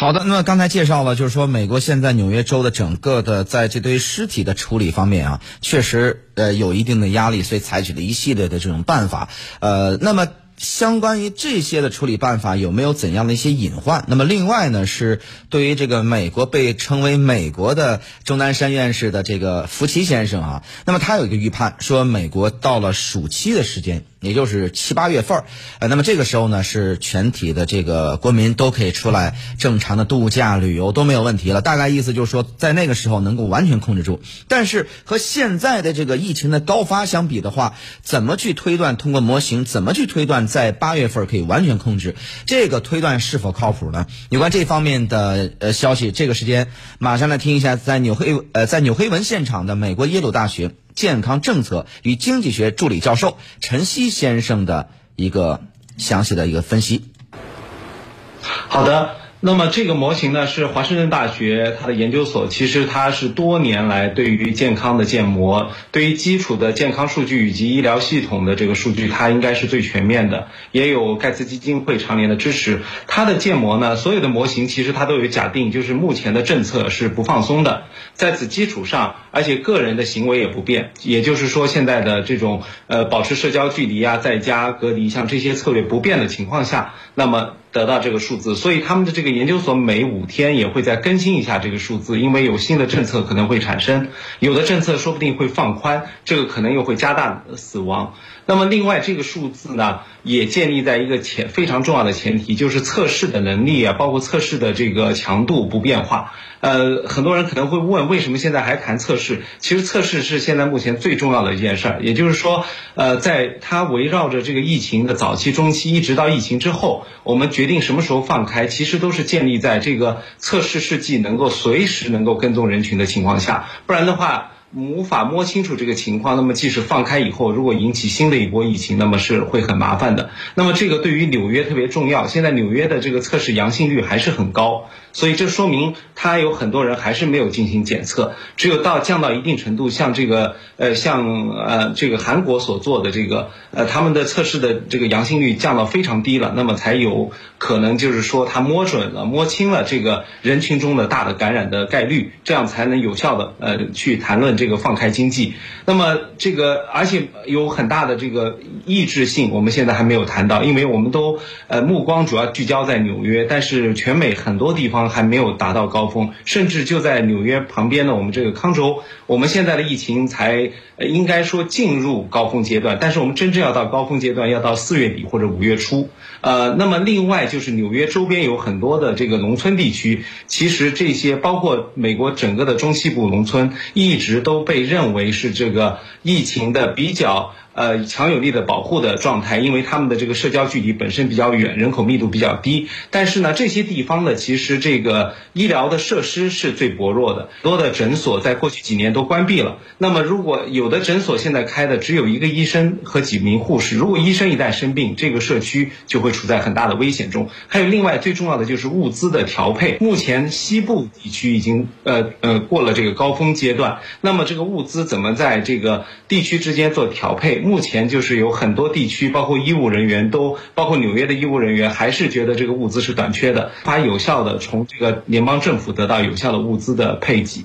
好的，那么刚才介绍了，就是说美国现在纽约州的整个的在这堆尸体的处理方面啊，确实呃有一定的压力，所以采取了一系列的这种办法。呃，那么相关于这些的处理办法有没有怎样的一些隐患？那么另外呢，是对于这个美国被称为美国的钟南山院士的这个福奇先生啊，那么他有一个预判，说美国到了暑期的时间。也就是七八月份儿，呃，那么这个时候呢，是全体的这个国民都可以出来正常的度假旅游都没有问题了。大概意思就是说，在那个时候能够完全控制住。但是和现在的这个疫情的高发相比的话，怎么去推断？通过模型怎么去推断在八月份可以完全控制？这个推断是否靠谱呢？有关这方面的呃消息，这个时间马上来听一下，在纽黑呃在纽黑文现场的美国耶鲁大学。健康政策与经济学助理教授陈曦先生的一个详细的一个分析。好的。那么这个模型呢，是华盛顿大学它的研究所，其实它是多年来对于健康的建模，对于基础的健康数据以及医疗系统的这个数据，它应该是最全面的，也有盖茨基金会常年的支持。它的建模呢，所有的模型其实它都有假定，就是目前的政策是不放松的，在此基础上，而且个人的行为也不变，也就是说现在的这种呃保持社交距离啊，在家隔离，像这些策略不变的情况下，那么。得到这个数字，所以他们的这个研究所每五天也会再更新一下这个数字，因为有新的政策可能会产生，有的政策说不定会放宽，这个可能又会加大死亡。那么另外这个数字呢，也建立在一个前非常重要的前提，就是测试的能力啊，包括测试的这个强度不变化。呃，很多人可能会问，为什么现在还谈测试？其实测试是现在目前最重要的一件事儿。也就是说，呃，在它围绕着这个疫情的早期、中期，一直到疫情之后，我们决定什么时候放开，其实都是建立在这个测试试剂能够随时能够跟踪人群的情况下，不然的话。无法摸清楚这个情况，那么即使放开以后，如果引起新的一波疫情，那么是会很麻烦的。那么这个对于纽约特别重要，现在纽约的这个测试阳性率还是很高，所以这说明他有很多人还是没有进行检测。只有到降到一定程度，像这个呃像呃这个韩国所做的这个呃他们的测试的这个阳性率降到非常低了，那么才有可能就是说他摸准了摸清了这个人群中的大的感染的概率，这样才能有效的呃去谈论。这个放开经济，那么这个而且有很大的这个抑制性，我们现在还没有谈到，因为我们都呃目光主要聚焦在纽约，但是全美很多地方还没有达到高峰，甚至就在纽约旁边的我们这个康州，我们现在的疫情才应该说进入高峰阶段，但是我们真正要到高峰阶段，要到四月底或者五月初。呃，那么另外就是纽约周边有很多的这个农村地区，其实这些包括美国整个的中西部农村，一直都被认为是这个疫情的比较。呃，强有力的保护的状态，因为他们的这个社交距离本身比较远，人口密度比较低。但是呢，这些地方呢，其实这个医疗的设施是最薄弱的，多的诊所在过去几年都关闭了。那么，如果有的诊所现在开的只有一个医生和几名护士，如果医生一旦生病，这个社区就会处在很大的危险中。还有另外最重要的就是物资的调配。目前西部地区已经呃呃过了这个高峰阶段，那么这个物资怎么在这个地区之间做调配？目前就是有很多地区，包括医务人员都，包括纽约的医务人员，还是觉得这个物资是短缺的，无法有效的从这个联邦政府得到有效的物资的配给。